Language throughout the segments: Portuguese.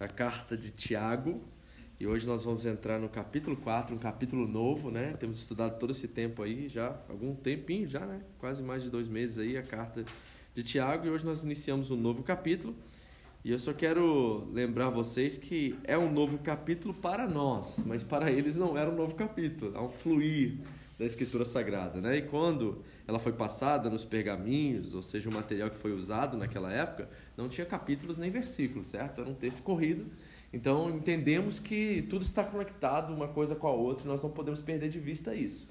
a carta de Tiago. E hoje nós vamos entrar no capítulo 4, um capítulo novo, né? Temos estudado todo esse tempo aí, já, algum tempinho já, né? Quase mais de dois meses aí, a carta de Tiago. E hoje nós iniciamos um novo capítulo. E eu só quero lembrar vocês que é um novo capítulo para nós, mas para eles não era um novo capítulo, é um fluir da Escritura Sagrada, né? E quando ela foi passada nos pergaminhos, ou seja, o material que foi usado naquela época, não tinha capítulos nem versículos, certo? Era um texto corrido. Então entendemos que tudo está conectado uma coisa com a outra e nós não podemos perder de vista isso.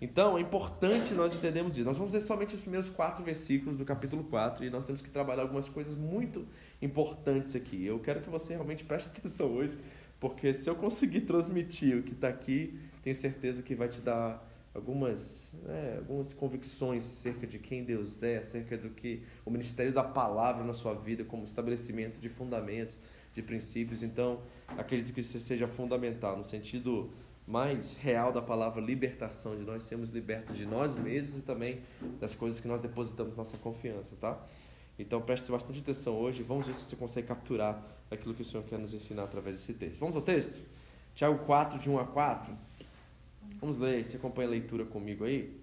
Então é importante nós entendermos isso. Nós vamos ler somente os primeiros quatro versículos do capítulo 4 e nós temos que trabalhar algumas coisas muito importantes aqui. Eu quero que você realmente preste atenção hoje, porque se eu conseguir transmitir o que está aqui, tenho certeza que vai te dar algumas, né, algumas convicções acerca de quem Deus é, acerca do que o ministério da palavra na sua vida como estabelecimento de fundamentos, de princípios. Então, acredito que isso seja fundamental no sentido mais real da palavra libertação, de nós sermos libertos de nós mesmos e também das coisas que nós depositamos nossa confiança, tá? Então preste bastante atenção hoje, vamos ver se você consegue capturar aquilo que o Senhor quer nos ensinar através desse texto. Vamos ao texto? Tiago 4, de 1 a 4. Vamos ler, você acompanha a leitura comigo aí?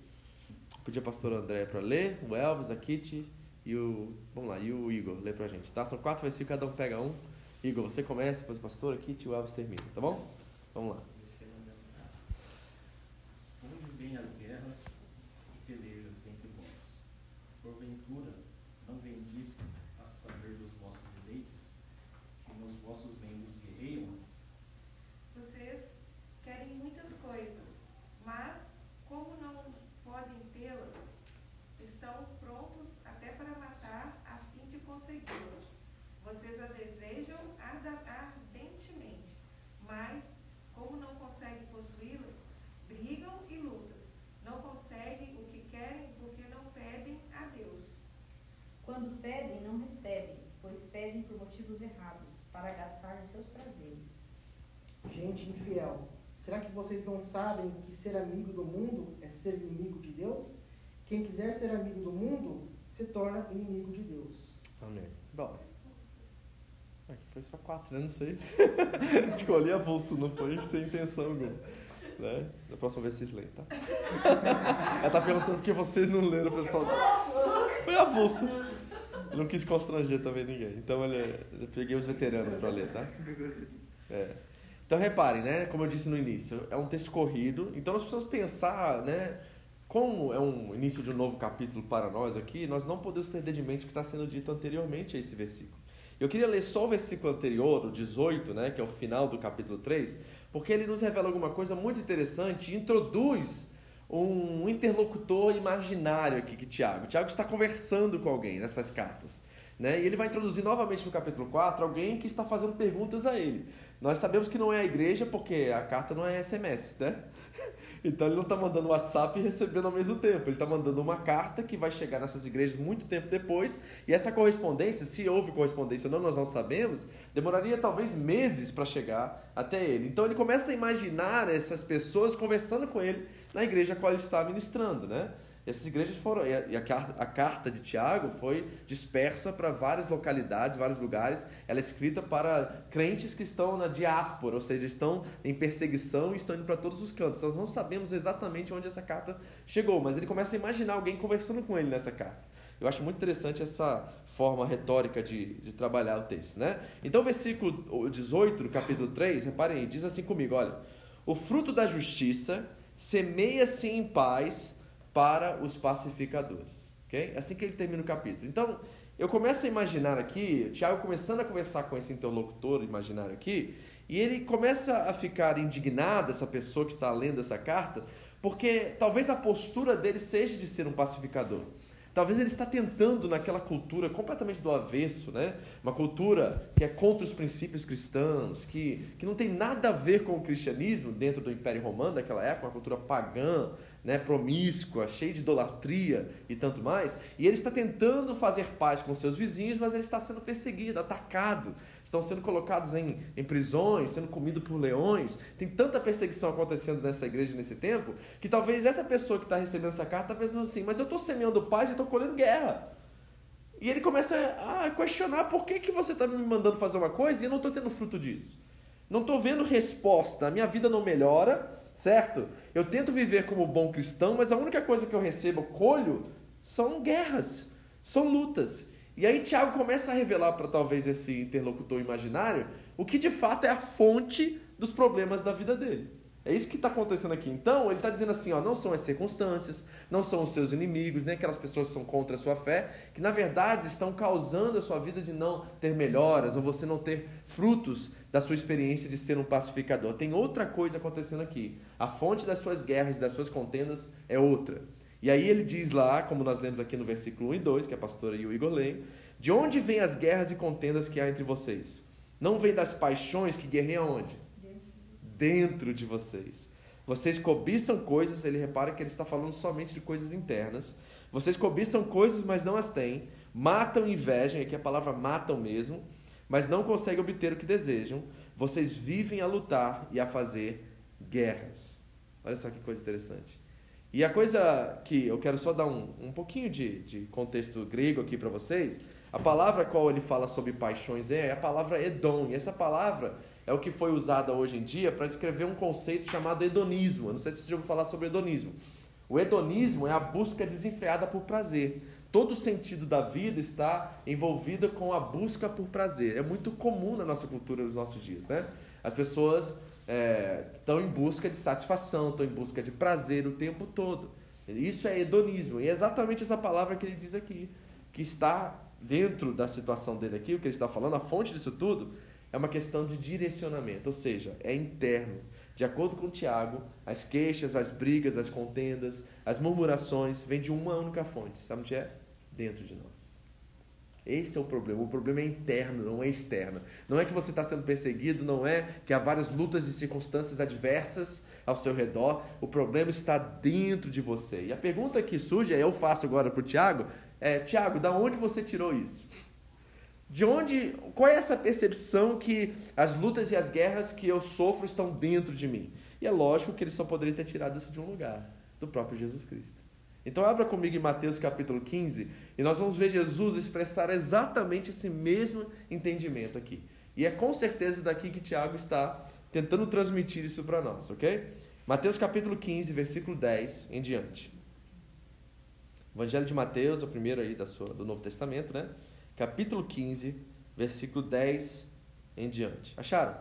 Pedir ao pastor André para ler, o Elvis, a Kitty e o. Vamos lá, e o Igor, lê pra gente, tá? São quatro versículos, cada um pega um. Igor, você começa, depois o pastor, a Kitty e o Elvis termina, tá bom? Vamos lá. Onde vêm as guerras e pelejas entre vós? Porventura, não vendis a saber dos vossos deleites, que nos vossos membros guerreiam? Vocês querem muitas coisas, mas, como não podem tê-las, estão prontos até para matar a fim de consegui-las. Vocês a desejam arda- ardentemente, mas, como não conseguem possuí-las, brigam e lutam. Não conseguem o que querem porque não pedem a Deus. Quando pedem, não recebem, pois pedem por motivos errados, para gastar em seus prazeres. Gente infiel, será que vocês não sabem que ser amigo do mundo é ser inimigo de Deus? Quem quiser ser amigo do mundo se torna inimigo de Deus. Amém. Bom. Aqui foi só quatro, né? Não sei. Escolhi avulso, não foi sem intenção alguma. Né? Da próxima vez vocês leem, tá? Ela tá perguntando por que vocês não leram, pessoal. Foi avulso. Eu não quis constranger também ninguém. Então, olha, eu peguei os veteranos para ler, tá? É. Então, reparem, né? Como eu disse no início, é um texto corrido. Então, nós precisamos pensar, né? Como é um início de um novo capítulo para nós aqui, nós não podemos perder de mente o que está sendo dito anteriormente a esse versículo. Eu queria ler só o versículo anterior, o 18, né, que é o final do capítulo 3, porque ele nos revela alguma coisa muito interessante e introduz um interlocutor imaginário aqui que Tiago. Tiago está conversando com alguém nessas cartas. Né? E ele vai introduzir novamente no capítulo 4 alguém que está fazendo perguntas a ele. Nós sabemos que não é a igreja porque a carta não é SMS, né? Então ele não está mandando WhatsApp e recebendo ao mesmo tempo. Ele está mandando uma carta que vai chegar nessas igrejas muito tempo depois. E essa correspondência, se houve correspondência ou não, nós não sabemos, demoraria talvez meses para chegar até ele. Então ele começa a imaginar essas pessoas conversando com ele na igreja a qual ele está ministrando, né? Essas igrejas foram. E a, a car- a carta de Tiago foi dispersa para várias localidades, vários lugares. Ela é escrita para crentes que estão na diáspora, ou seja, estão em perseguição e estão indo para todos os cantos. Nós não sabemos exatamente onde essa carta chegou, mas ele começa a imaginar alguém conversando com ele nessa carta. Eu acho muito interessante essa forma retórica de, de trabalhar o texto, né? Então, versículo 18 do capítulo 3, reparem diz assim comigo: olha, o fruto da justiça semeia-se em paz para os pacificadores. ok? É assim que ele termina o capítulo. Então, eu começo a imaginar aqui, Tiago começando a conversar com esse interlocutor imaginário aqui, e ele começa a ficar indignado, essa pessoa que está lendo essa carta, porque talvez a postura dele seja de ser um pacificador. Talvez ele está tentando naquela cultura completamente do avesso, né? Uma cultura que é contra os princípios cristãos, que, que não tem nada a ver com o cristianismo dentro do Império Romano daquela época, uma cultura pagã, né, promíscua, cheia de idolatria e tanto mais. E ele está tentando fazer paz com seus vizinhos, mas ele está sendo perseguido, atacado. Estão sendo colocados em, em prisões, sendo comidos por leões. Tem tanta perseguição acontecendo nessa igreja nesse tempo, que talvez essa pessoa que está recebendo essa carta está pensando assim, mas eu estou semeando paz e estou colhendo guerra. E ele começa a questionar por que, que você está me mandando fazer uma coisa e eu não estou tendo fruto disso. Não estou vendo resposta, a minha vida não melhora, certo? Eu tento viver como bom cristão, mas a única coisa que eu recebo, colho, são guerras, são lutas. E aí Tiago começa a revelar para talvez esse interlocutor imaginário o que de fato é a fonte dos problemas da vida dele. É isso que está acontecendo aqui. Então, ele está dizendo assim: ó, não são as circunstâncias, não são os seus inimigos, nem aquelas pessoas que são contra a sua fé, que na verdade estão causando a sua vida de não ter melhoras ou você não ter frutos da sua experiência de ser um pacificador. Tem outra coisa acontecendo aqui. A fonte das suas guerras e das suas contendas é outra. E aí ele diz lá, como nós lemos aqui no versículo 1 e 2, que a pastora e o Igor leem, de onde vêm as guerras e contendas que há entre vocês? Não vem das paixões que guerreiam onde? Dentro de vocês. Vocês cobiçam coisas, ele repara que ele está falando somente de coisas internas. Vocês cobiçam coisas, mas não as têm. Matam inveja, aqui a palavra matam mesmo, mas não conseguem obter o que desejam. Vocês vivem a lutar e a fazer guerras. Olha só que coisa interessante. E a coisa que eu quero só dar um, um pouquinho de, de contexto grego aqui para vocês, a palavra qual ele fala sobre paixões é a palavra Edom. E essa palavra é o que foi usada hoje em dia para descrever um conceito chamado hedonismo. Eu não sei se você já falar sobre hedonismo. O hedonismo é a busca desenfreada por prazer. Todo o sentido da vida está envolvido com a busca por prazer. É muito comum na nossa cultura nos nossos dias, né? As pessoas é, estão em busca de satisfação, estão em busca de prazer o tempo todo. Isso é hedonismo. E é exatamente essa palavra que ele diz aqui, que está dentro da situação dele aqui, o que ele está falando, a fonte disso tudo é uma questão de direcionamento, ou seja, é interno. De acordo com Tiago, as queixas, as brigas, as contendas, as murmurações vêm de uma única fonte. Sabe onde é? Dentro de nós. Esse é o problema. O problema é interno, não é externo. Não é que você está sendo perseguido, não é que há várias lutas e circunstâncias adversas ao seu redor. O problema está dentro de você. E a pergunta que surge, eu faço agora para o Tiago, é, Tiago, da onde você tirou isso? De onde, qual é essa percepção que as lutas e as guerras que eu sofro estão dentro de mim? E é lógico que ele só poderia ter tirado isso de um lugar, do próprio Jesus Cristo. Então abra comigo em Mateus capítulo 15 e nós vamos ver Jesus expressar exatamente esse mesmo entendimento aqui. E é com certeza daqui que Tiago está tentando transmitir isso para nós, ok? Mateus capítulo 15, versículo 10 em diante. Evangelho de Mateus, o primeiro aí da sua, do Novo Testamento, né? Capítulo 15, versículo 10 em diante. Acharam?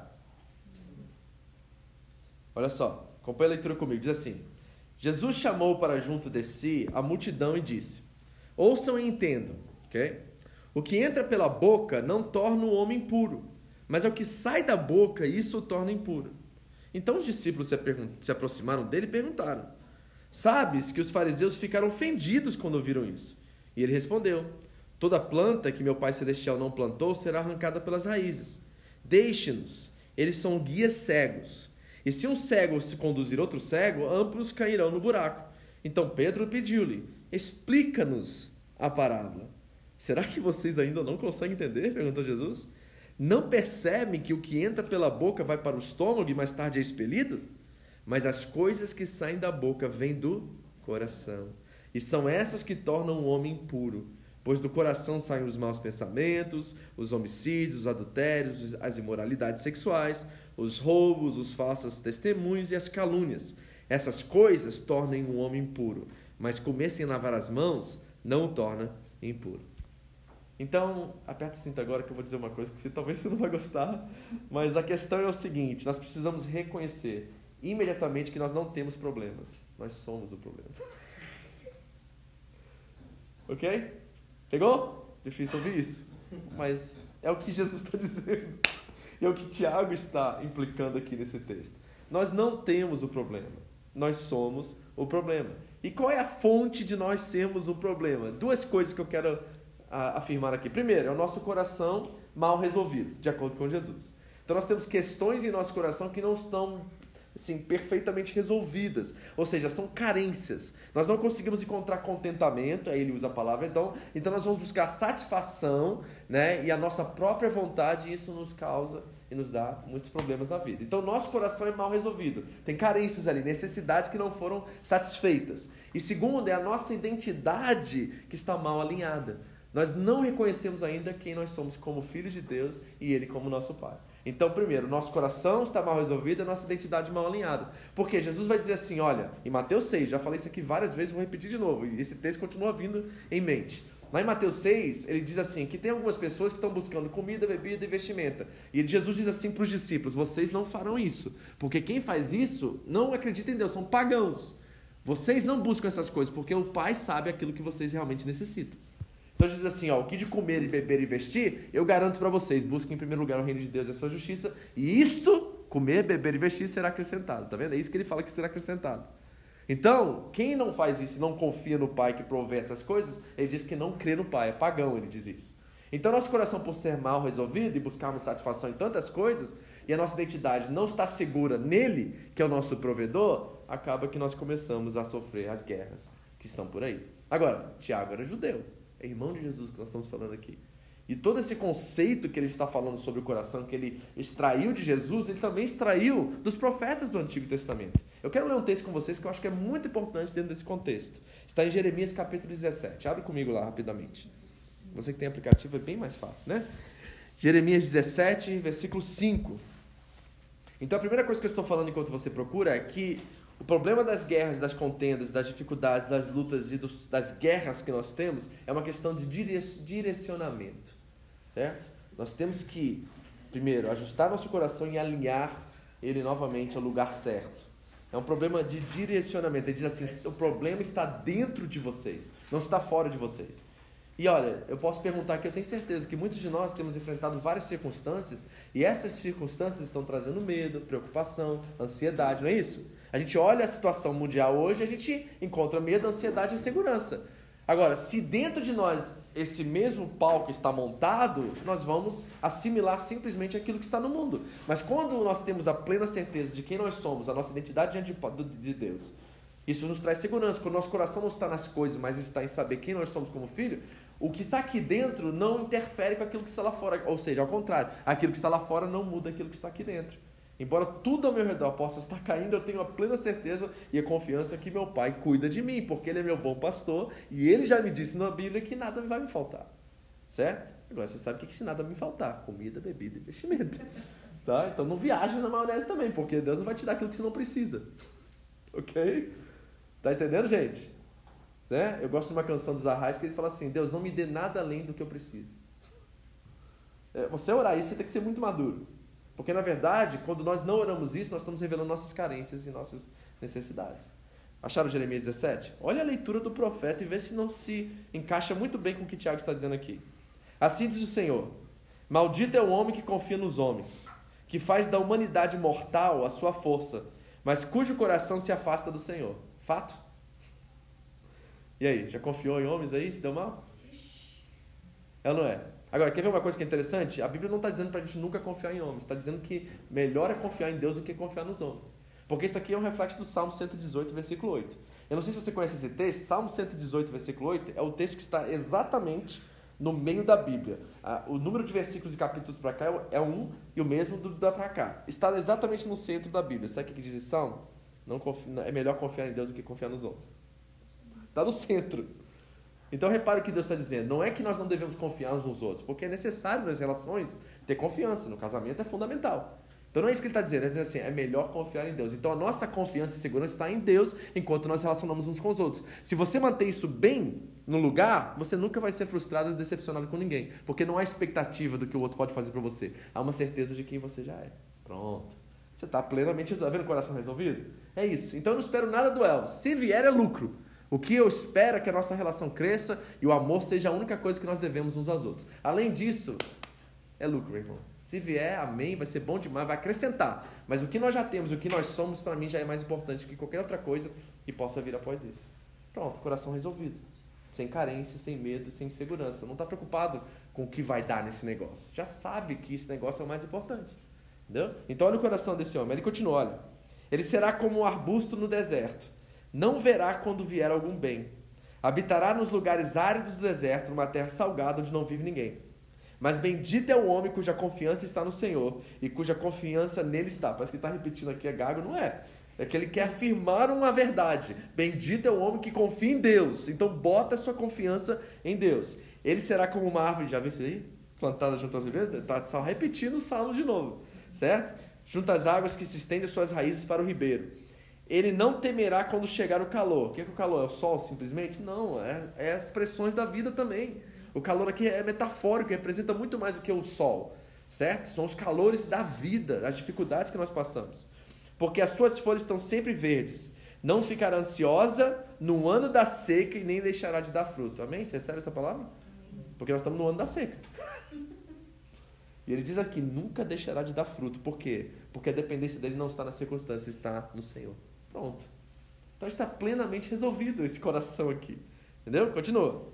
Olha só, acompanha a leitura comigo. Diz assim: Jesus chamou para junto de si a multidão e disse: Ouçam e entendam, ok? O que entra pela boca não torna o homem puro, mas é o que sai da boca, isso o torna impuro. Então os discípulos se, aproximaram dele e perguntaram: Sabes que os fariseus ficaram ofendidos quando ouviram isso? E ele respondeu: Toda planta que meu Pai Celestial não plantou será arrancada pelas raízes. Deixe-nos, eles são guias cegos. E se um cego se conduzir outro cego, amplos cairão no buraco. Então Pedro pediu-lhe: Explica-nos a parábola. Será que vocês ainda não conseguem entender? perguntou Jesus. Não percebem que o que entra pela boca vai para o estômago e mais tarde é expelido? Mas as coisas que saem da boca vêm do coração. E são essas que tornam o homem impuro. Pois do coração saem os maus pensamentos, os homicídios, os adultérios, as imoralidades sexuais, os roubos, os falsos testemunhos e as calúnias. Essas coisas tornem um homem impuro, mas comer sem lavar as mãos não o torna impuro. Então, aperta o cinto agora que eu vou dizer uma coisa que você, talvez você não vai gostar, mas a questão é o seguinte: nós precisamos reconhecer imediatamente que nós não temos problemas, nós somos o problema. ok? Pegou? Difícil ouvir isso, mas é o que Jesus está dizendo. E é o que Tiago está implicando aqui nesse texto. Nós não temos o problema, nós somos o problema. E qual é a fonte de nós sermos o problema? Duas coisas que eu quero a, afirmar aqui. Primeiro, é o nosso coração mal resolvido, de acordo com Jesus. Então nós temos questões em nosso coração que não estão assim, perfeitamente resolvidas. Ou seja, são carências. Nós não conseguimos encontrar contentamento, aí ele usa a palavra então, então nós vamos buscar satisfação, né? E a nossa própria vontade, e isso nos causa e nos dá muitos problemas na vida. Então, nosso coração é mal resolvido. Tem carências ali, necessidades que não foram satisfeitas. E segundo, é a nossa identidade que está mal alinhada. Nós não reconhecemos ainda quem nós somos como filhos de Deus e Ele como nosso Pai. Então, primeiro, nosso coração está mal resolvido, a nossa identidade mal alinhada. Porque Jesus vai dizer assim: olha, em Mateus 6, já falei isso aqui várias vezes, vou repetir de novo, e esse texto continua vindo em mente. Lá em Mateus 6, ele diz assim: que tem algumas pessoas que estão buscando comida, bebida e vestimenta. E Jesus diz assim para os discípulos: vocês não farão isso. Porque quem faz isso não acredita em Deus, são pagãos. Vocês não buscam essas coisas, porque o Pai sabe aquilo que vocês realmente necessitam. Então Jesus diz assim: ó, o que de comer e beber e vestir, eu garanto para vocês: busquem em primeiro lugar o reino de Deus e a sua justiça, e isto, comer, beber e vestir, será acrescentado. Tá vendo? É isso que ele fala que será acrescentado. Então, quem não faz isso e não confia no Pai que provê essas coisas, ele diz que não crê no Pai, é pagão, ele diz isso. Então, nosso coração, por ser mal resolvido e buscarmos satisfação em tantas coisas, e a nossa identidade não está segura nele, que é o nosso provedor, acaba que nós começamos a sofrer as guerras que estão por aí. Agora, Tiago era judeu, é irmão de Jesus que nós estamos falando aqui. E todo esse conceito que ele está falando sobre o coração, que ele extraiu de Jesus, ele também extraiu dos profetas do Antigo Testamento. Eu quero ler um texto com vocês que eu acho que é muito importante dentro desse contexto. Está em Jeremias capítulo 17. Abre comigo lá rapidamente. Você que tem aplicativo é bem mais fácil, né? Jeremias 17, versículo 5. Então a primeira coisa que eu estou falando enquanto você procura é que o problema das guerras, das contendas, das dificuldades, das lutas e dos, das guerras que nós temos é uma questão de direcionamento certo? Nós temos que, primeiro, ajustar nosso coração e alinhar ele novamente ao lugar certo. É um problema de direcionamento. Ele diz assim: o problema está dentro de vocês, não está fora de vocês. E olha, eu posso perguntar que eu tenho certeza que muitos de nós temos enfrentado várias circunstâncias e essas circunstâncias estão trazendo medo, preocupação, ansiedade, não é isso? A gente olha a situação mundial hoje, a gente encontra medo, ansiedade e insegurança. Agora, se dentro de nós esse mesmo palco está montado, nós vamos assimilar simplesmente aquilo que está no mundo. Mas quando nós temos a plena certeza de quem nós somos, a nossa identidade diante de Deus, isso nos traz segurança. Quando nosso coração não está nas coisas, mas está em saber quem nós somos como filho, o que está aqui dentro não interfere com aquilo que está lá fora. Ou seja, ao contrário, aquilo que está lá fora não muda aquilo que está aqui dentro. Embora tudo ao meu redor possa estar caindo, eu tenho a plena certeza e a confiança que meu pai cuida de mim, porque ele é meu bom pastor e ele já me disse na Bíblia que nada vai me faltar. Certo? Agora você sabe o que, é se nada me faltar: comida, bebida e vestimento. Tá? Então não viaje na maionese também, porque Deus não vai te dar aquilo que você não precisa. Ok? Tá entendendo, gente? Né? Eu gosto de uma canção dos Arrais que eles falam assim: Deus, não me dê nada além do que eu preciso. É, você orar isso, você tem que ser muito maduro. Porque, na verdade, quando nós não oramos isso, nós estamos revelando nossas carências e nossas necessidades. Acharam Jeremias 17? Olha a leitura do profeta e vê se não se encaixa muito bem com o que Tiago está dizendo aqui. Assim diz o Senhor: Maldito é o homem que confia nos homens, que faz da humanidade mortal a sua força, mas cujo coração se afasta do Senhor. Fato? E aí, já confiou em homens aí? Se deu mal? É ou não é? Agora, quer ver uma coisa que é interessante? A Bíblia não está dizendo para a gente nunca confiar em homens, está dizendo que melhor é confiar em Deus do que confiar nos homens. Porque isso aqui é um reflexo do Salmo 118, versículo 8. Eu não sei se você conhece esse texto, Salmo 118, versículo 8, é o texto que está exatamente no meio da Bíblia. O número de versículos e capítulos para cá é um e o mesmo do da para cá. Está exatamente no centro da Bíblia. Sabe o que diz esse Salmo? Não confia, é melhor confiar em Deus do que confiar nos homens. Está no centro. Então repare o que Deus está dizendo. Não é que nós não devemos confiar uns nos outros, porque é necessário nas relações ter confiança. No casamento é fundamental. Então não é isso que ele está dizendo, ele está dizendo assim, é melhor confiar em Deus. Então a nossa confiança e segurança está em Deus enquanto nós relacionamos uns com os outros. Se você manter isso bem no lugar, você nunca vai ser frustrado e decepcionado com ninguém. Porque não há expectativa do que o outro pode fazer para você. Há uma certeza de quem você já é. Pronto. Você está plenamente resolvido. Está vendo o coração resolvido? É isso. Então eu não espero nada do Elvis. Se vier é lucro. O que eu espero é que a nossa relação cresça e o amor seja a única coisa que nós devemos uns aos outros. Além disso, é lucro, meu irmão. Se vier, amém, vai ser bom demais, vai acrescentar. Mas o que nós já temos, o que nós somos, para mim já é mais importante que qualquer outra coisa que possa vir após isso. Pronto, coração resolvido. Sem carência, sem medo, sem insegurança. Não está preocupado com o que vai dar nesse negócio. Já sabe que esse negócio é o mais importante. Entendeu? Então olha o coração desse homem. Ele continua, olha. Ele será como um arbusto no deserto não verá quando vier algum bem. Habitará nos lugares áridos do deserto, numa terra salgada onde não vive ninguém. Mas bendito é o homem cuja confiança está no Senhor e cuja confiança nele está. Parece que está repetindo aqui, é gago, não é? É que ele quer afirmar uma verdade. Bendito é o homem que confia em Deus. Então bota a sua confiança em Deus. Ele será como uma árvore, já viu isso aí? Plantada junto às ribeiras? Está só repetindo o salmo de novo, certo? Junto às águas que se estendem suas raízes para o ribeiro. Ele não temerá quando chegar o calor. O que é, que o calor? É o sol simplesmente? Não, é, é as pressões da vida também. O calor aqui é metafórico, representa muito mais do que o sol, certo? São os calores da vida, as dificuldades que nós passamos. Porque as suas folhas estão sempre verdes. Não ficará ansiosa no ano da seca e nem deixará de dar fruto. Amém? Você recebe essa palavra? Porque nós estamos no ano da seca. E ele diz aqui: nunca deixará de dar fruto. Por quê? Porque a dependência dele não está na circunstância, está no Senhor. Pronto. Então está plenamente resolvido esse coração aqui. Entendeu? Continua.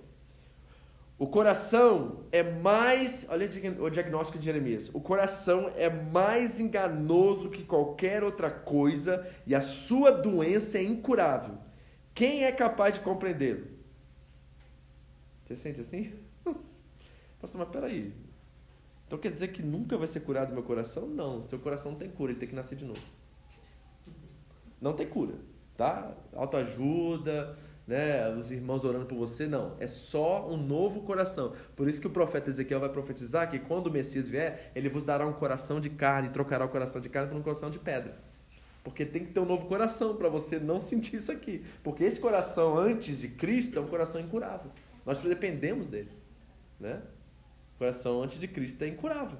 O coração é mais. Olha o diagnóstico de Jeremias. O coração é mais enganoso que qualquer outra coisa e a sua doença é incurável. Quem é capaz de compreendê-lo? Você sente assim? Pastor, mas peraí. Então quer dizer que nunca vai ser curado meu coração? Não. Seu coração não tem cura, ele tem que nascer de novo. Não tem cura, tá? Autoajuda, né? Os irmãos orando por você, não. É só um novo coração. Por isso que o profeta Ezequiel vai profetizar que quando o Messias vier, ele vos dará um coração de carne, trocará o coração de carne por um coração de pedra. Porque tem que ter um novo coração para você não sentir isso aqui. Porque esse coração antes de Cristo é um coração incurável. Nós dependemos dele, né? O coração antes de Cristo é incurável.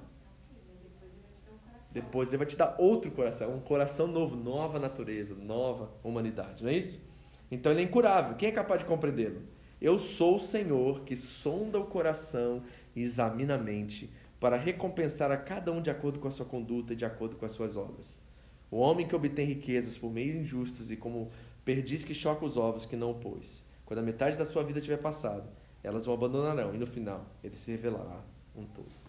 Depois ele vai te dar outro coração, um coração novo, nova natureza, nova humanidade, não é isso? Então ele é incurável. Quem é capaz de compreendê-lo? Eu sou o Senhor que sonda o coração e examina a mente para recompensar a cada um de acordo com a sua conduta e de acordo com as suas obras. O homem que obtém riquezas por meios injustos e como perdiz que choca os ovos que não o pôs. Quando a metade da sua vida tiver passado, elas o abandonarão e no final ele se revelará um todo.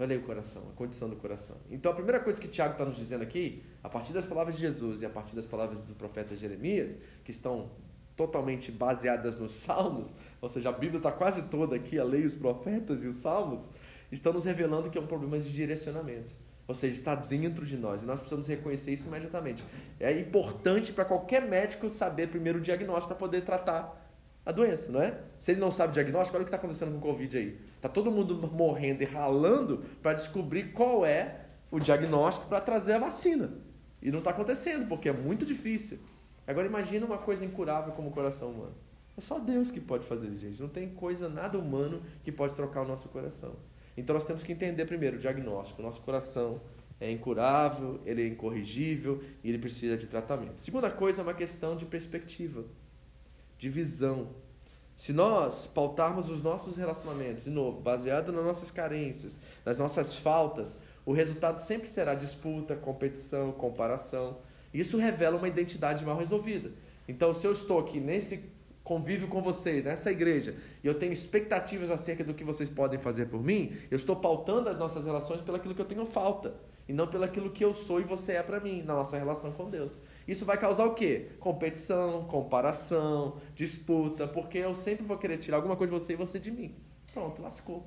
Então olha aí o coração, a condição do coração. Então a primeira coisa que Tiago está nos dizendo aqui, a partir das palavras de Jesus e a partir das palavras do profeta Jeremias, que estão totalmente baseadas nos salmos, ou seja, a Bíblia está quase toda aqui, a lei, os profetas e os salmos, estão nos revelando que é um problema de direcionamento. Ou seja, está dentro de nós e nós precisamos reconhecer isso imediatamente. É importante para qualquer médico saber primeiro o diagnóstico para poder tratar a doença, não é? Se ele não sabe o diagnóstico, olha o que está acontecendo com o Covid aí. Está todo mundo morrendo e ralando para descobrir qual é o diagnóstico para trazer a vacina. E não está acontecendo, porque é muito difícil. Agora imagina uma coisa incurável como o coração humano. É só Deus que pode fazer, gente. Não tem coisa nada humano que pode trocar o nosso coração. Então nós temos que entender primeiro o diagnóstico. Nosso coração é incurável, ele é incorrigível e ele precisa de tratamento. Segunda coisa é uma questão de perspectiva de visão. Se nós pautarmos os nossos relacionamentos, de novo, baseado nas nossas carências, nas nossas faltas, o resultado sempre será disputa, competição, comparação. Isso revela uma identidade mal resolvida. Então, se eu estou aqui nesse convívio com vocês, nessa igreja, e eu tenho expectativas acerca do que vocês podem fazer por mim, eu estou pautando as nossas relações pelo que eu tenho falta, e não pelo aquilo que eu sou e você é para mim, na nossa relação com Deus. Isso vai causar o quê? Competição, comparação, disputa, porque eu sempre vou querer tirar alguma coisa de você e você de mim. Pronto, lascou.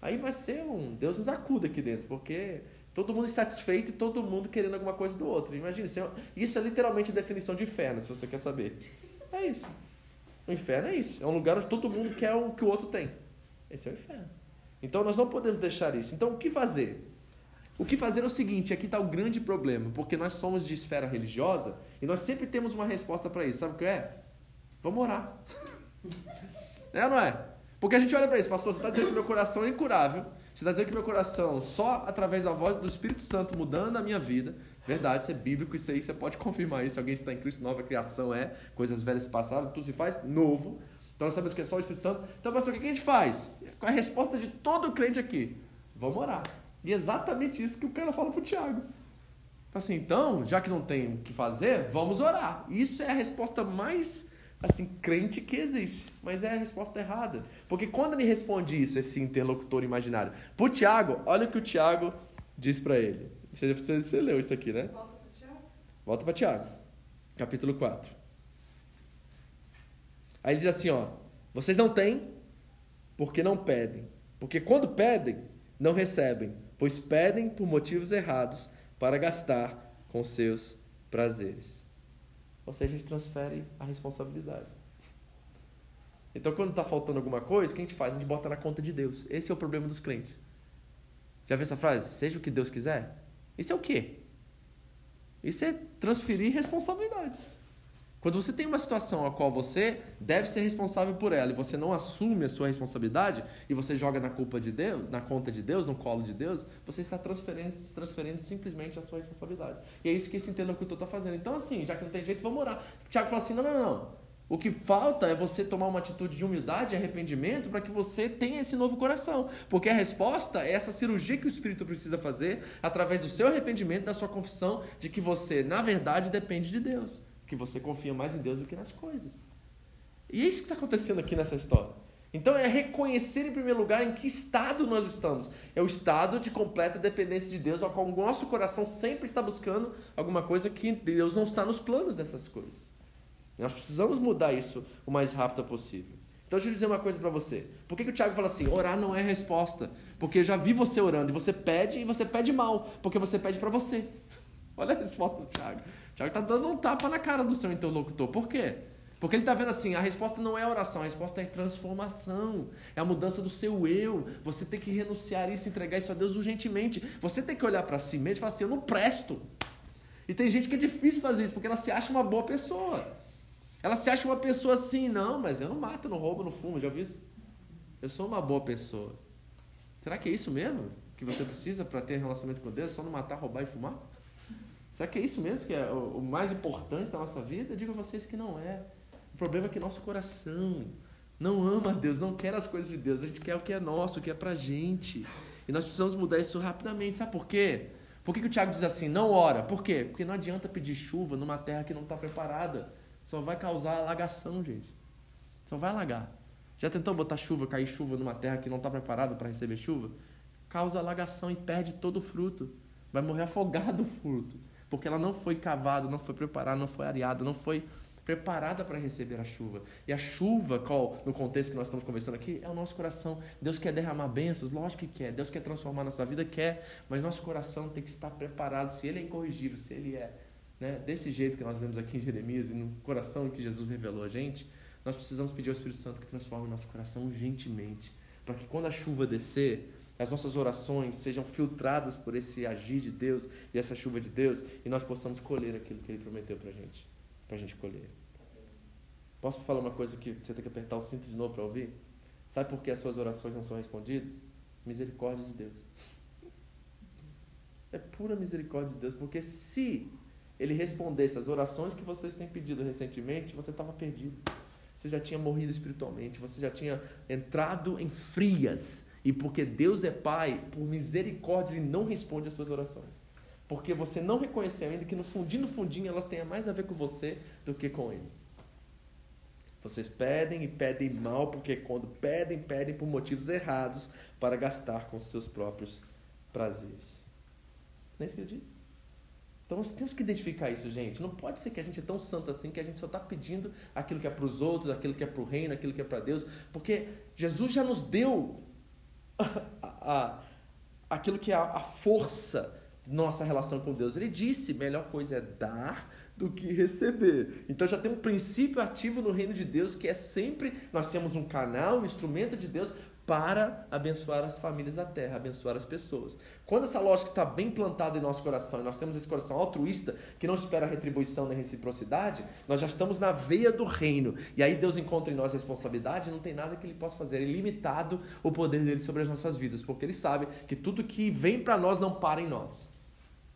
Aí vai ser um Deus nos acuda aqui dentro, porque todo mundo insatisfeito e todo mundo querendo alguma coisa do outro. Imagina, isso é literalmente a definição de inferno, se você quer saber. É isso. O inferno é isso. É um lugar onde todo mundo quer o que o outro tem. Esse é o inferno. Então nós não podemos deixar isso. Então o que fazer? O que fazer é o seguinte, aqui está o grande problema, porque nós somos de esfera religiosa e nós sempre temos uma resposta para isso. Sabe o que é? Vamos orar. É ou não é? Porque a gente olha para isso, pastor, você está dizendo que meu coração é incurável, você está dizendo que meu coração, só através da voz do Espírito Santo mudando a minha vida, verdade, isso é bíblico, isso aí você pode confirmar isso. Alguém está em Cristo, nova criação é, coisas velhas passaram, tudo se faz novo. Então nós sabemos que é só o Espírito Santo. Então, pastor, o que a gente faz? Qual é a resposta de todo crente aqui? Vamos orar. E é exatamente isso que o cara fala para o Tiago. Assim, então, já que não tem o que fazer, vamos orar. Isso é a resposta mais assim crente que existe, mas é a resposta errada. Porque quando ele responde isso, esse interlocutor imaginário, para o Tiago, olha o que o Tiago diz para ele. Você, você, você, leu isso aqui, né? Volta para Tiago. Volta para Tiago, capítulo 4. Aí ele diz assim, ó, vocês não têm porque não pedem. Porque quando pedem, não recebem, pois pedem por motivos errados para gastar com seus prazeres. Ou seja, eles transferem a responsabilidade. Então, quando está faltando alguma coisa, o que a gente faz? A gente bota na conta de Deus. Esse é o problema dos crentes. Já viu essa frase? Seja o que Deus quiser? Isso é o quê? Isso é transferir responsabilidade. Quando você tem uma situação a qual você deve ser responsável por ela e você não assume a sua responsabilidade e você joga na culpa de Deus, na conta de Deus, no colo de Deus, você está transferindo, transferindo simplesmente a sua responsabilidade. E é isso que esse interlocutor está fazendo. Então, assim, já que não tem jeito, vamos orar. Tiago fala assim: não, não, não. O que falta é você tomar uma atitude de humildade e arrependimento para que você tenha esse novo coração. Porque a resposta é essa cirurgia que o Espírito precisa fazer através do seu arrependimento, da sua confissão de que você, na verdade, depende de Deus. Que você confia mais em Deus do que nas coisas. E é isso que está acontecendo aqui nessa história. Então é reconhecer em primeiro lugar em que estado nós estamos. É o estado de completa dependência de Deus, ao qual o nosso coração sempre está buscando alguma coisa que Deus não está nos planos dessas coisas. Nós precisamos mudar isso o mais rápido possível. Então deixa eu dizer uma coisa para você. Por que, que o Tiago fala assim? Orar não é resposta. Porque eu já vi você orando e você pede e você pede mal, porque você pede para você. Olha a resposta do Tiago. O Tiago está dando um tapa na cara do seu interlocutor. Por quê? Porque ele está vendo assim, a resposta não é oração, a resposta é transformação, é a mudança do seu eu. Você tem que renunciar isso, entregar isso a Deus urgentemente. Você tem que olhar para si mesmo e falar assim, eu não presto. E tem gente que é difícil fazer isso, porque ela se acha uma boa pessoa. Ela se acha uma pessoa assim, não, mas eu não mato, não roubo, não fumo, já viu isso? Eu sou uma boa pessoa. Será que é isso mesmo que você precisa para ter relacionamento com Deus? Só não matar, roubar e fumar? Será que é isso mesmo que é o mais importante da nossa vida? Eu digo a vocês que não é. O problema é que nosso coração não ama Deus, não quer as coisas de Deus. A gente quer o que é nosso, o que é pra gente. E nós precisamos mudar isso rapidamente. Sabe por quê? Por que, que o Tiago diz assim, não ora? Por quê? Porque não adianta pedir chuva numa terra que não está preparada. Só vai causar alagação, gente. Só vai alagar. Já tentou botar chuva, cair chuva numa terra que não está preparada para receber chuva? Causa alagação e perde todo o fruto. Vai morrer afogado o fruto. Porque ela não foi cavada, não foi preparada, não foi areada, não foi preparada para receber a chuva. E a chuva, qual, no contexto que nós estamos conversando aqui, é o nosso coração. Deus quer derramar bênçãos, lógico que quer. Deus quer transformar nossa vida, quer. Mas nosso coração tem que estar preparado. Se ele é incorrigível, se ele é né, desse jeito que nós lemos aqui em Jeremias e no coração que Jesus revelou a gente, nós precisamos pedir ao Espírito Santo que transforme nosso coração urgentemente, para que quando a chuva descer, as nossas orações sejam filtradas por esse agir de Deus e essa chuva de Deus e nós possamos colher aquilo que Ele prometeu para gente, para a gente colher. Posso falar uma coisa que você tem que apertar o cinto de novo para ouvir? Sabe por que as suas orações não são respondidas? Misericórdia de Deus. É pura misericórdia de Deus, porque se ele respondesse as orações que vocês têm pedido recentemente, você estava perdido. Você já tinha morrido espiritualmente, você já tinha entrado em frias. E porque Deus é Pai, por misericórdia, Ele não responde às suas orações. Porque você não reconheceu ainda que no fundinho, no fundinho, elas têm mais a ver com você do que com Ele. Vocês pedem e pedem mal, porque quando pedem, pedem por motivos errados para gastar com seus próprios prazeres. Não é isso que ele diz? Então nós temos que identificar isso, gente. Não pode ser que a gente é tão santo assim que a gente só está pedindo aquilo que é para os outros, aquilo que é para o reino, aquilo que é para Deus, porque Jesus já nos deu a, aquilo que é a, a força de nossa relação com Deus. Ele disse: melhor coisa é dar do que receber. Então já tem um princípio ativo no reino de Deus que é sempre nós temos um canal, um instrumento de Deus para abençoar as famílias da terra, abençoar as pessoas. Quando essa lógica está bem plantada em nosso coração e nós temos esse coração altruísta que não espera retribuição nem reciprocidade, nós já estamos na veia do reino. E aí Deus encontra em nós responsabilidade, não tem nada que ele possa fazer, é limitado o poder dele sobre as nossas vidas, porque ele sabe que tudo que vem para nós não para em nós.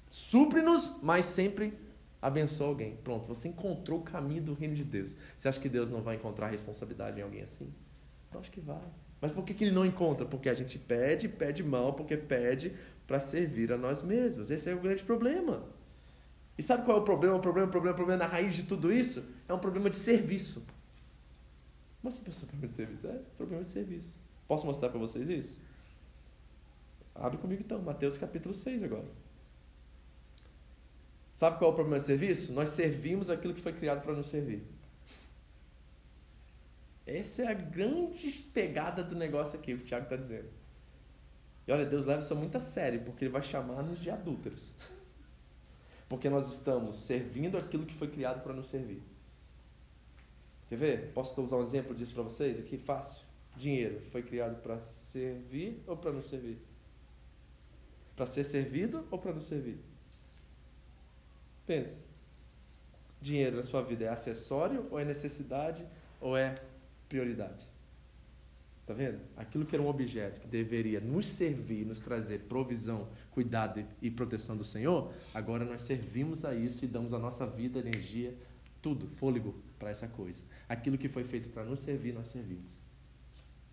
Supre-nos, mas sempre abençoa alguém. Pronto, você encontrou o caminho do reino de Deus. Você acha que Deus não vai encontrar responsabilidade em alguém assim? Eu acho que vai. Mas por que, que ele não encontra? Porque a gente pede, pede mal, porque pede para servir a nós mesmos. Esse é o grande problema. E sabe qual é o problema? O problema, o problema, o problema na raiz de tudo isso é um problema de serviço. Como assim, pessoal, problema de serviço? É problema de serviço. Posso mostrar para vocês isso? Abre comigo então, Mateus capítulo 6 agora. Sabe qual é o problema de serviço? Nós servimos aquilo que foi criado para nos servir. Essa é a grande pegada do negócio aqui, o que o Tiago está dizendo. E olha, Deus leva isso muito a sério, porque Ele vai chamar-nos de adúlteros. Porque nós estamos servindo aquilo que foi criado para nos servir. Quer ver? Posso usar um exemplo disso para vocês aqui? Fácil. Dinheiro foi criado para servir ou para não servir? Para ser servido ou para não servir? Pensa. Dinheiro na sua vida é acessório ou é necessidade ou é prioridade? Tá vendo? Aquilo que era um objeto que deveria nos servir, nos trazer provisão, cuidado e proteção do Senhor, agora nós servimos a isso e damos a nossa vida, energia, tudo, fôlego para essa coisa. Aquilo que foi feito para nos servir, nós servimos.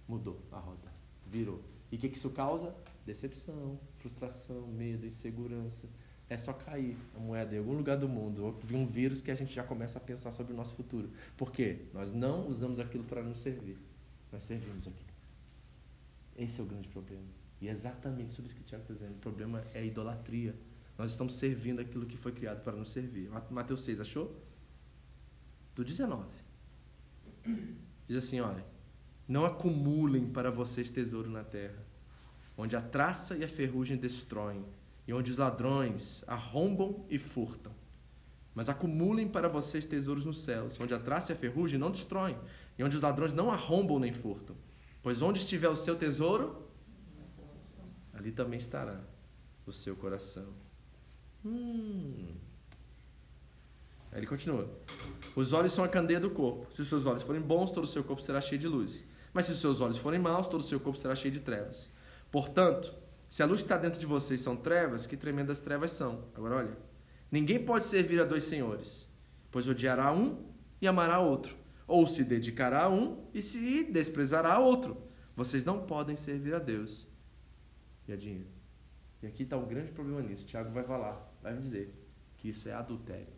Mudou a roda, virou. E o que, isso causa? Decepção, frustração, medo, insegurança. É só cair a moeda em algum lugar do mundo, ou vir um vírus que a gente já começa a pensar sobre o nosso futuro. Por quê? Nós não usamos aquilo para nos servir. Nós servimos aqui. Esse é o grande problema. E é exatamente sobre isso que o Tiago está dizendo. O problema é a idolatria. Nós estamos servindo aquilo que foi criado para nos servir. Mateus 6, achou? Do 19. Diz assim: olha. Não acumulem para vocês tesouro na terra, onde a traça e a ferrugem destroem, e onde os ladrões arrombam e furtam. Mas acumulem para vocês tesouros nos céus, onde a traça e a ferrugem não destroem, e onde os ladrões não arrombam nem furtam. Pois onde estiver o seu tesouro, ali também estará o seu coração. Hum. Aí ele continua. Os olhos são a candeia do corpo. Se os seus olhos forem bons, todo o seu corpo será cheio de luz. Mas se os seus olhos forem maus, todo o seu corpo será cheio de trevas. Portanto, se a luz que está dentro de vocês são trevas, que tremendas trevas são. Agora olha. Ninguém pode servir a dois senhores, pois odiará um e amará outro ou se dedicará a um e se desprezará a outro. Vocês não podem servir a Deus e a dinheiro. E aqui está o grande problema nisso. Tiago vai falar, vai dizer que isso é adultério.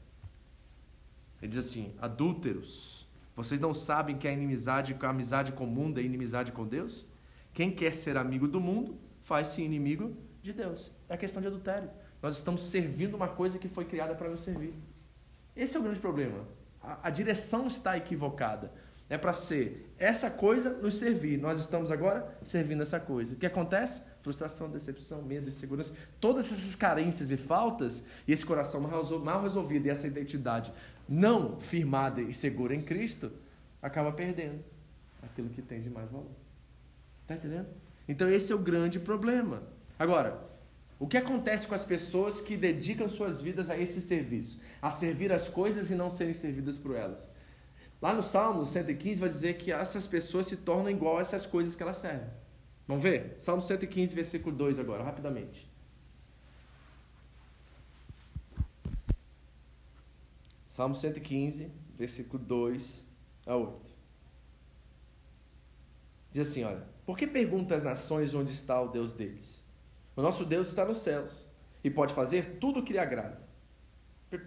Ele diz assim: adúlteros, vocês não sabem que a inimizade, a amizade com o mundo é inimizade com Deus? Quem quer ser amigo do mundo faz-se inimigo de Deus. É a questão de adultério. Nós estamos servindo uma coisa que foi criada para nos servir. Esse é o grande problema. A, a direção está equivocada. É para ser essa coisa nos servir. Nós estamos agora servindo essa coisa. O que acontece? Frustração, decepção, medo, insegurança. Todas essas carências e faltas, e esse coração mal resolvido e essa identidade não firmada e segura em Cristo, acaba perdendo aquilo que tem de mais valor. Está entendendo? Então esse é o grande problema. Agora, o que acontece com as pessoas que dedicam suas vidas a esse serviço? A servir as coisas e não serem servidas por elas. Lá no Salmo 115 vai dizer que essas pessoas se tornam igual a essas coisas que elas servem. Vamos ver? Salmo 115, versículo 2 agora, rapidamente. Salmo 115, versículo 2 a 8. Diz assim, olha: Por que perguntam as nações onde está o Deus deles? O nosso Deus está nos céus e pode fazer tudo o que lhe agrada.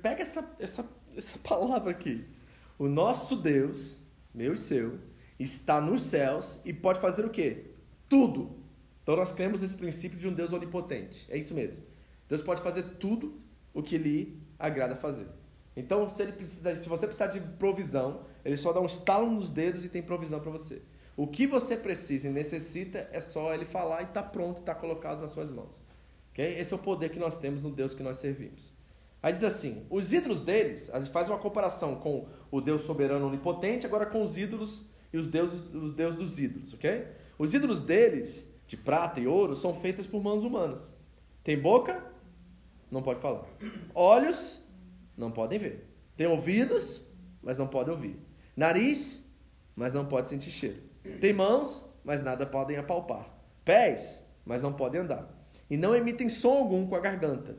Pega essa, essa, essa palavra aqui. O nosso Deus, meu e seu, está nos céus e pode fazer o quê? Tudo. Então nós cremos nesse princípio de um Deus onipotente. É isso mesmo. Deus pode fazer tudo o que lhe agrada fazer. Então, se, ele precisa, se você precisar de provisão, ele só dá um estalo nos dedos e tem provisão para você. O que você precisa e necessita é só ele falar e está pronto, está colocado nas suas mãos. Okay? Esse é o poder que nós temos no Deus que nós servimos. Aí diz assim: os ídolos deles, faz uma comparação com o Deus soberano onipotente, agora com os ídolos e os deuses, os deuses dos ídolos, ok? Os ídolos deles, de prata e ouro, são feitos por mãos humanas. Tem boca? Não pode falar. Olhos? Não podem ver. Tem ouvidos? Mas não podem ouvir. Nariz? Mas não pode sentir cheiro. Tem mãos, mas nada podem apalpar. Pés, mas não podem andar. E não emitem som algum com a garganta.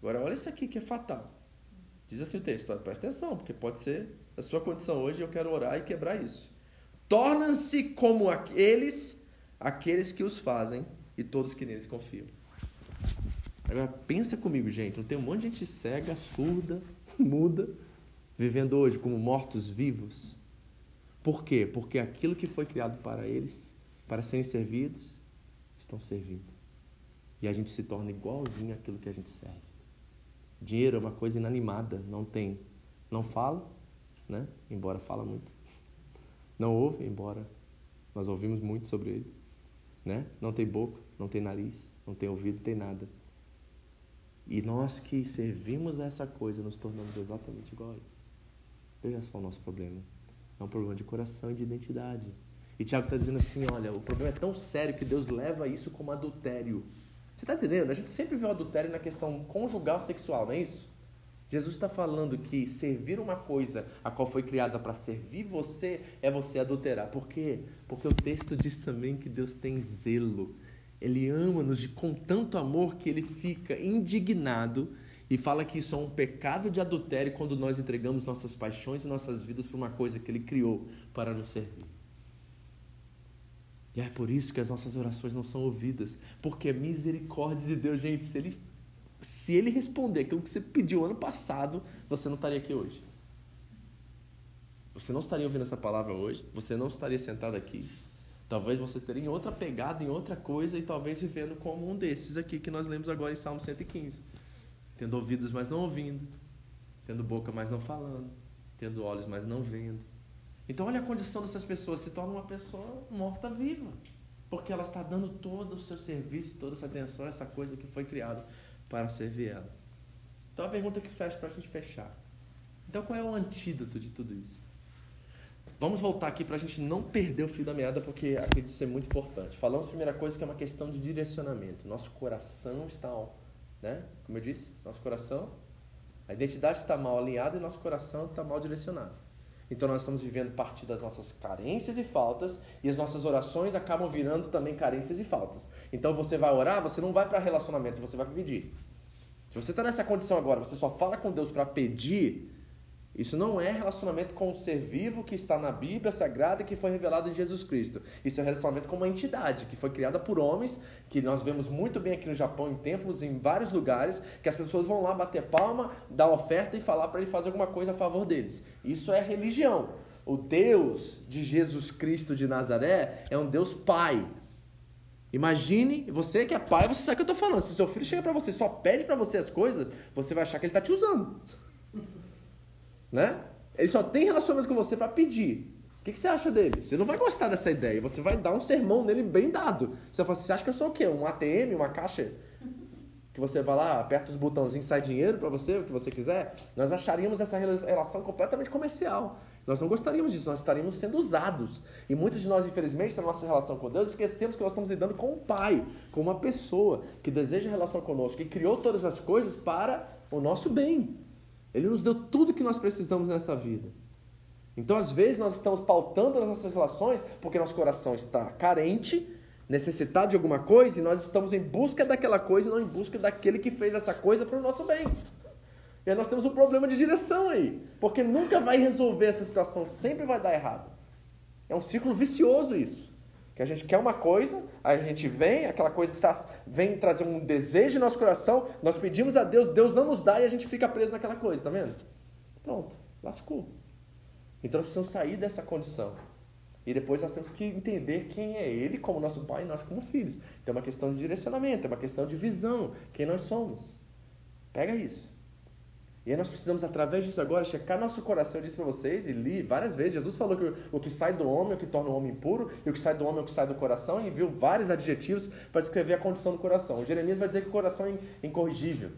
Agora, olha isso aqui que é fatal. Diz assim o texto, presta atenção, porque pode ser a sua condição hoje eu quero orar e quebrar isso. Tornam-se como aqueles, aqueles que os fazem e todos que neles confiam. Agora, pensa comigo, gente. Não tem um monte de gente cega, surda, muda, vivendo hoje como mortos-vivos? Por quê? Porque aquilo que foi criado para eles, para serem servidos, estão servindo. E a gente se torna igualzinho àquilo que a gente serve. Dinheiro é uma coisa inanimada, não tem, não fala, né? Embora fala muito. Não ouve, embora nós ouvimos muito sobre ele, né? Não tem boca, não tem nariz, não tem ouvido, não tem nada. E nós que servimos a essa coisa nos tornamos exatamente igual a eles. Veja só o nosso problema. É um problema de coração e de identidade. E Tiago está dizendo assim: olha, o problema é tão sério que Deus leva isso como adultério. Você está entendendo? A gente sempre vê o adultério na questão conjugal sexual, não é isso? Jesus está falando que servir uma coisa a qual foi criada para servir você é você adulterar. Por quê? Porque o texto diz também que Deus tem zelo. Ele ama-nos com tanto amor que ele fica indignado e fala que isso é um pecado de adultério quando nós entregamos nossas paixões e nossas vidas para uma coisa que ele criou para nos servir. E é por isso que as nossas orações não são ouvidas, porque a misericórdia de Deus, gente, se ele se ele responder aquilo que você pediu ano passado, você não estaria aqui hoje. Você não estaria ouvindo essa palavra hoje, você não estaria sentado aqui. Talvez você teria em outra pegada, em outra coisa, e talvez vivendo como um desses aqui que nós lemos agora em Salmo 115. Tendo ouvidos, mas não ouvindo. Tendo boca, mas não falando. Tendo olhos, mas não vendo. Então, olha a condição dessas pessoas. Se torna uma pessoa morta-viva. Porque ela está dando todo o seu serviço, toda essa atenção, essa coisa que foi criada para servir ela. Então a pergunta que fecha para a gente fechar. Então qual é o antídoto de tudo isso? Vamos voltar aqui para a gente não perder o fio da meada, porque acredito ser muito importante. Falamos primeira coisa que é uma questão de direcionamento. Nosso coração está, né? Como eu disse, nosso coração, a identidade está mal alinhada e nosso coração está mal direcionado. Então nós estamos vivendo parte das nossas carências e faltas e as nossas orações acabam virando também carências e faltas. Então você vai orar, você não vai para relacionamento, você vai pedir. Se você está nessa condição agora, você só fala com Deus para pedir, isso não é relacionamento com o ser vivo que está na Bíblia Sagrada e que foi revelado em Jesus Cristo. Isso é relacionamento com uma entidade que foi criada por homens, que nós vemos muito bem aqui no Japão, em templos, em vários lugares, que as pessoas vão lá bater palma, dar oferta e falar para ele fazer alguma coisa a favor deles. Isso é religião. O Deus de Jesus Cristo de Nazaré é um Deus Pai. Imagine, você que é pai, você sabe o que eu estou falando. Se seu filho chega para você só pede para você as coisas, você vai achar que ele está te usando né? Ele só tem relacionamento com você para pedir. O que, que, você acha dele? Você não vai gostar dessa ideia. Você vai dar um sermão nele bem dado. Você vai falar assim, você acha que eu sou o quê? Um ATM, uma caixa? Que você vai lá, aperta os botãozinhos sai dinheiro para você, o que você quiser? Nós acharíamos essa relação completamente comercial. Nós não gostaríamos disso, nós estaríamos sendo usados. E muitos de nós, infelizmente, na nossa relação com Deus, esquecemos que nós estamos lidando com um Pai, com uma pessoa que deseja relação conosco, que criou todas as coisas para o nosso bem. Ele nos deu tudo que nós precisamos nessa vida. Então, às vezes, nós estamos pautando as nossas relações porque nosso coração está carente, necessitado de alguma coisa, e nós estamos em busca daquela coisa e não em busca daquele que fez essa coisa para o nosso bem. E aí nós temos um problema de direção aí, porque nunca vai resolver essa situação, sempre vai dar errado. É um ciclo vicioso isso. Que a gente quer uma coisa, a gente vem, aquela coisa vem trazer um desejo no nosso coração, nós pedimos a Deus, Deus não nos dá e a gente fica preso naquela coisa, tá vendo? Pronto, lascou. Então nós precisamos sair dessa condição. E depois nós temos que entender quem é Ele como nosso Pai e nós como filhos. É uma questão de direcionamento, é uma questão de visão, quem nós somos. Pega isso. E aí nós precisamos, através disso agora, checar nosso coração. Eu disse para vocês e li várias vezes. Jesus falou que o que sai do homem é o que torna o homem impuro, e o que sai do homem é o que sai do coração, e viu vários adjetivos para descrever a condição do coração. O Jeremias vai dizer que o coração é incorrigível.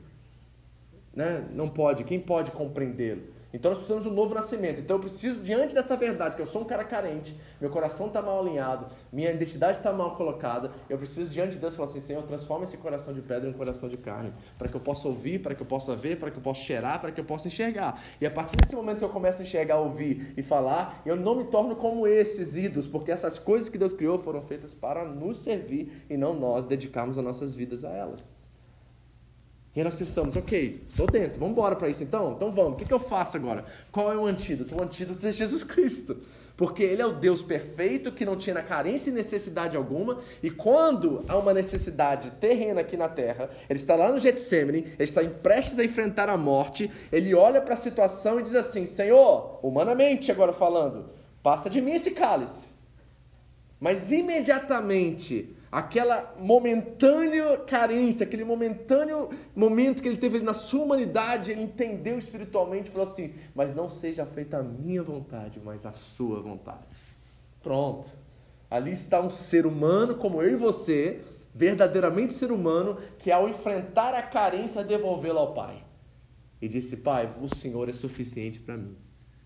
Né? Não pode. Quem pode compreendê-lo? Então nós precisamos de um novo nascimento. Então eu preciso, diante dessa verdade, que eu sou um cara carente, meu coração está mal alinhado, minha identidade está mal colocada, eu preciso, diante de Deus, falar assim: Senhor, transforma esse coração de pedra em um coração de carne, para que eu possa ouvir, para que eu possa ver, para que eu possa cheirar, para que eu possa enxergar. E a partir desse momento que eu começo a enxergar, ouvir e falar, eu não me torno como esses ídolos, porque essas coisas que Deus criou foram feitas para nos servir e não nós dedicarmos as nossas vidas a elas. E aí nós pensamos, ok, estou dentro, vamos embora para isso então? Então vamos, o que, que eu faço agora? Qual é o antídoto? O antídoto é Jesus Cristo. Porque Ele é o Deus perfeito que não tinha carência e necessidade alguma, e quando há uma necessidade terrena aqui na terra, Ele está lá no Getsemane, Ele está prestes a enfrentar a morte, Ele olha para a situação e diz assim: Senhor, humanamente agora falando, passa de mim esse cálice. Mas imediatamente aquela momentânea carência, aquele momentâneo momento que ele teve na sua humanidade, ele entendeu espiritualmente e falou assim: Mas não seja feita a minha vontade, mas a sua vontade. Pronto. Ali está um ser humano como eu e você, verdadeiramente ser humano, que ao enfrentar a carência, devolvê-la ao Pai. E disse: Pai, o Senhor é suficiente para mim.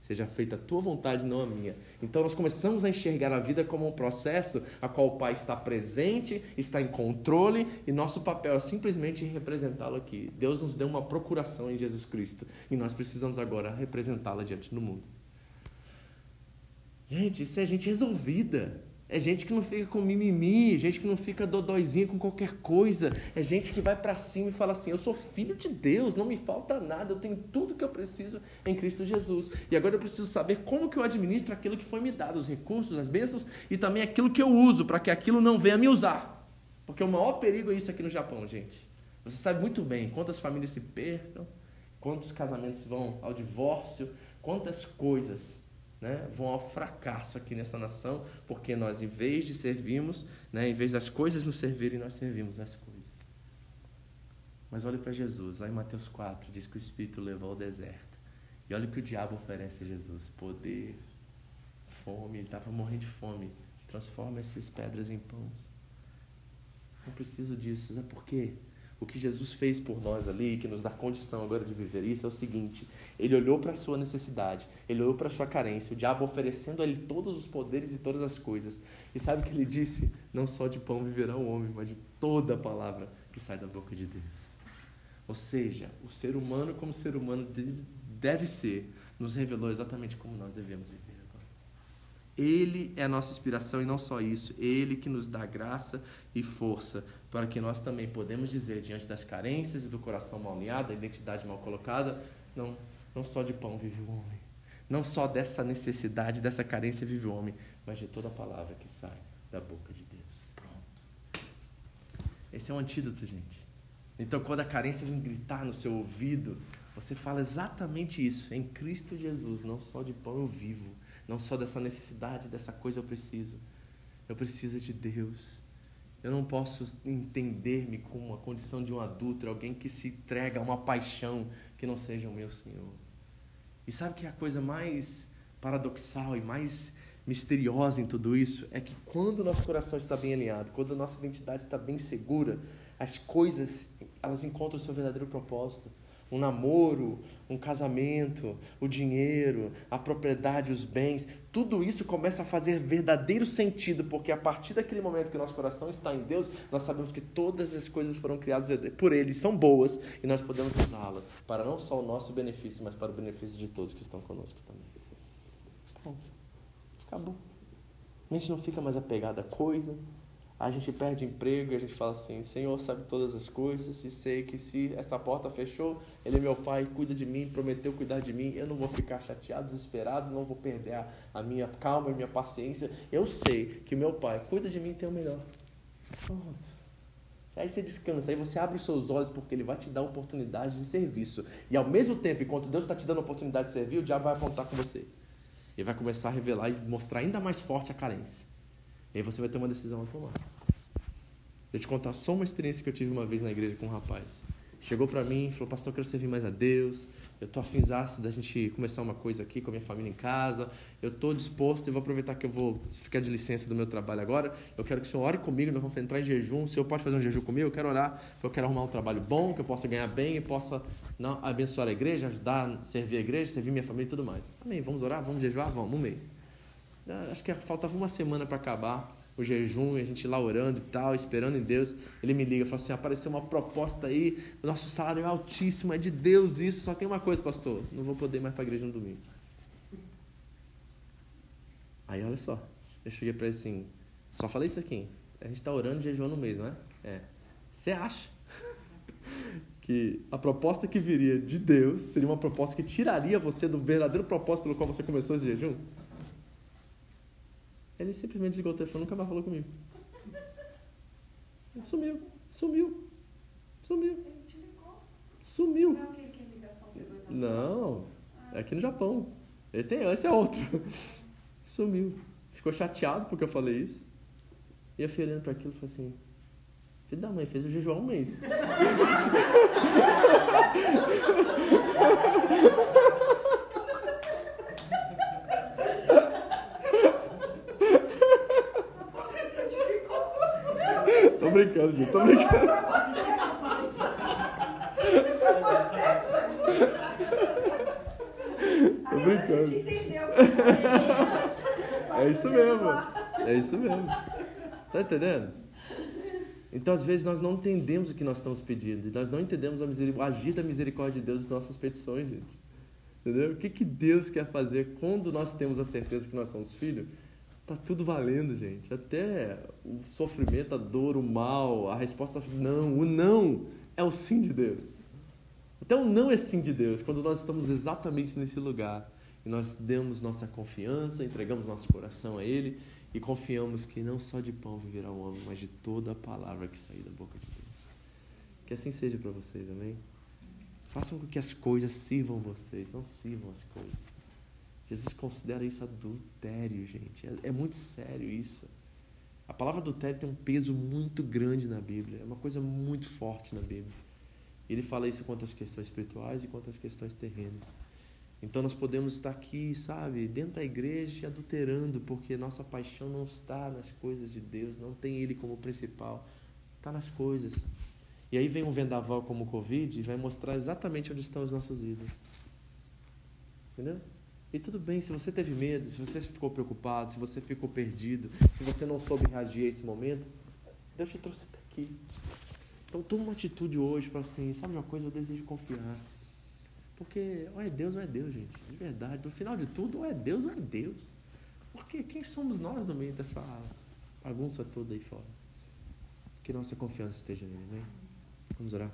Seja feita a tua vontade, não a minha. Então nós começamos a enxergar a vida como um processo a qual o Pai está presente, está em controle e nosso papel é simplesmente representá-lo aqui. Deus nos deu uma procuração em Jesus Cristo e nós precisamos agora representá-la diante do mundo. Gente, isso é gente resolvida. É gente que não fica com mimimi, gente que não fica dodóizinha com qualquer coisa. É gente que vai para cima e fala assim: Eu sou filho de Deus, não me falta nada, eu tenho tudo que eu preciso em Cristo Jesus. E agora eu preciso saber como que eu administro aquilo que foi me dado, os recursos, as bênçãos e também aquilo que eu uso, para que aquilo não venha me usar. Porque o maior perigo é isso aqui no Japão, gente. Você sabe muito bem quantas famílias se percam, quantos casamentos vão ao divórcio, quantas coisas né, vão ao fracasso aqui nessa nação, porque nós, em vez de servirmos, né, em vez das coisas nos servirem, nós servimos as coisas. Mas olhe para Jesus, lá em Mateus 4, diz que o Espírito levou ao deserto. E olha o que o diabo oferece a Jesus: poder, fome, ele estava morrendo de fome. Transforma essas pedras em pães. Não preciso disso, sabe por quê? O que Jesus fez por nós ali, que nos dá condição agora de viver isso, é o seguinte: ele olhou para a sua necessidade, ele olhou para a sua carência, o diabo oferecendo a ele todos os poderes e todas as coisas. E sabe o que ele disse? Não só de pão viverá o homem, mas de toda a palavra que sai da boca de Deus. Ou seja, o ser humano, como ser humano deve ser, nos revelou exatamente como nós devemos viver. Ele é a nossa inspiração e não só isso, Ele que nos dá graça e força para que nós também podemos dizer diante das carências e do coração mal alinhado, da identidade mal colocada, não, não só de pão vive o homem, não só dessa necessidade, dessa carência vive o homem, mas de toda a palavra que sai da boca de Deus. Pronto. Esse é um antídoto, gente. Então, quando a carência vem gritar no seu ouvido, você fala exatamente isso. Em Cristo Jesus, não só de pão eu vivo, não só dessa necessidade, dessa coisa eu preciso. Eu preciso de Deus. Eu não posso entender-me como a condição de um adulto, alguém que se entrega a uma paixão que não seja o meu Senhor. E sabe que a coisa mais paradoxal e mais misteriosa em tudo isso é que quando o nosso coração está bem alinhado, quando a nossa identidade está bem segura, as coisas elas encontram o seu verdadeiro propósito um namoro, um casamento, o dinheiro, a propriedade, os bens, tudo isso começa a fazer verdadeiro sentido, porque a partir daquele momento que nosso coração está em Deus, nós sabemos que todas as coisas foram criadas por Ele, são boas e nós podemos usá-las para não só o nosso benefício, mas para o benefício de todos que estão conosco também. Bom, acabou. A gente não fica mais apegado a coisa, a gente perde emprego e a gente fala assim: Senhor sabe todas as coisas e sei que se essa porta fechou, Ele é meu Pai, cuida de mim, prometeu cuidar de mim. Eu não vou ficar chateado, desesperado, não vou perder a, a minha calma e minha paciência. Eu sei que meu Pai cuida de mim e tem o melhor. Pronto. Aí você descansa, aí você abre seus olhos porque Ele vai te dar oportunidade de serviço. E ao mesmo tempo, enquanto Deus está te dando oportunidade de servir, o diabo vai apontar com você. Ele vai começar a revelar e mostrar ainda mais forte a carência. E aí você vai ter uma decisão a tomar. Vou te contar só uma experiência que eu tive uma vez na igreja com um rapaz. Chegou para mim e falou, pastor, eu quero servir mais a Deus. Eu estou afinzaço da gente começar uma coisa aqui com a minha família em casa. Eu estou disposto e vou aproveitar que eu vou ficar de licença do meu trabalho agora. Eu quero que o senhor ore comigo, nós vamos entrar em jejum. O senhor pode fazer um jejum comigo? Eu quero orar, eu quero arrumar um trabalho bom, que eu possa ganhar bem e possa não, abençoar a igreja, ajudar, servir a igreja, servir minha família e tudo mais. Amém, vamos orar, vamos jejuar? Vamos, um mês. Ah, acho que faltava uma semana para acabar o jejum, a gente lá orando e tal, esperando em Deus. Ele me liga e fala assim: apareceu uma proposta aí, o nosso salário é altíssimo, é de Deus isso. Só tem uma coisa, pastor: não vou poder mais para a igreja no domingo. Aí olha só, eu cheguei para ele assim: só falei isso aqui. A gente está orando e jejuando no mês, não é? É. Você acha que a proposta que viria de Deus seria uma proposta que tiraria você do verdadeiro propósito pelo qual você começou esse jejum? Ele simplesmente ligou o telefone e nunca mais falou comigo. Ele sumiu. Sumiu. Sumiu. Sumiu. Não, é aqui no Japão. Ele tem, esse é outro. Sumiu. Ficou chateado porque eu falei isso. E eu fui olhando para aquilo e falei assim: Filho da mãe, fez o jejum há um mês. Tô brincando, gente. Tô brincando. Tô brincando. É isso mesmo. É isso mesmo. Tá entendendo? Então, às vezes, nós não entendemos o que nós estamos pedindo. E nós não entendemos a miseric... o agir da misericórdia de Deus nas nossas petições, gente. Entendeu? O que, que Deus quer fazer quando nós temos a certeza que nós somos filhos? Tá tudo valendo, gente. Até o sofrimento, a dor, o mal, a resposta não. O não é o sim de Deus. Até o não é sim de Deus, quando nós estamos exatamente nesse lugar e nós damos nossa confiança, entregamos nosso coração a Ele e confiamos que não só de pão viverá o homem, mas de toda a palavra que sair da boca de Deus. Que assim seja para vocês, amém? Façam com que as coisas sirvam vocês, não sirvam as coisas. Jesus considera isso adultério, gente. É, é muito sério isso. A palavra adultério tem um peso muito grande na Bíblia, é uma coisa muito forte na Bíblia. Ele fala isso quanto às questões espirituais e quanto às questões terrenas. Então nós podemos estar aqui, sabe, dentro da igreja adulterando, porque nossa paixão não está nas coisas de Deus, não tem Ele como principal, está nas coisas. E aí vem um vendaval como o Covid e vai mostrar exatamente onde estão os nossos ídolos. Entendeu? E tudo bem, se você teve medo, se você ficou preocupado, se você ficou perdido, se você não soube reagir a esse momento, Deus te trouxe até aqui. Então toma uma atitude hoje, fala assim, sabe uma coisa, eu desejo confiar. Porque ou é Deus ou é Deus, gente. De verdade. No final de tudo, ou é Deus ou é Deus. Porque quem somos nós no meio dessa bagunça toda aí fora? Que nossa confiança esteja nele, amém? Vamos orar.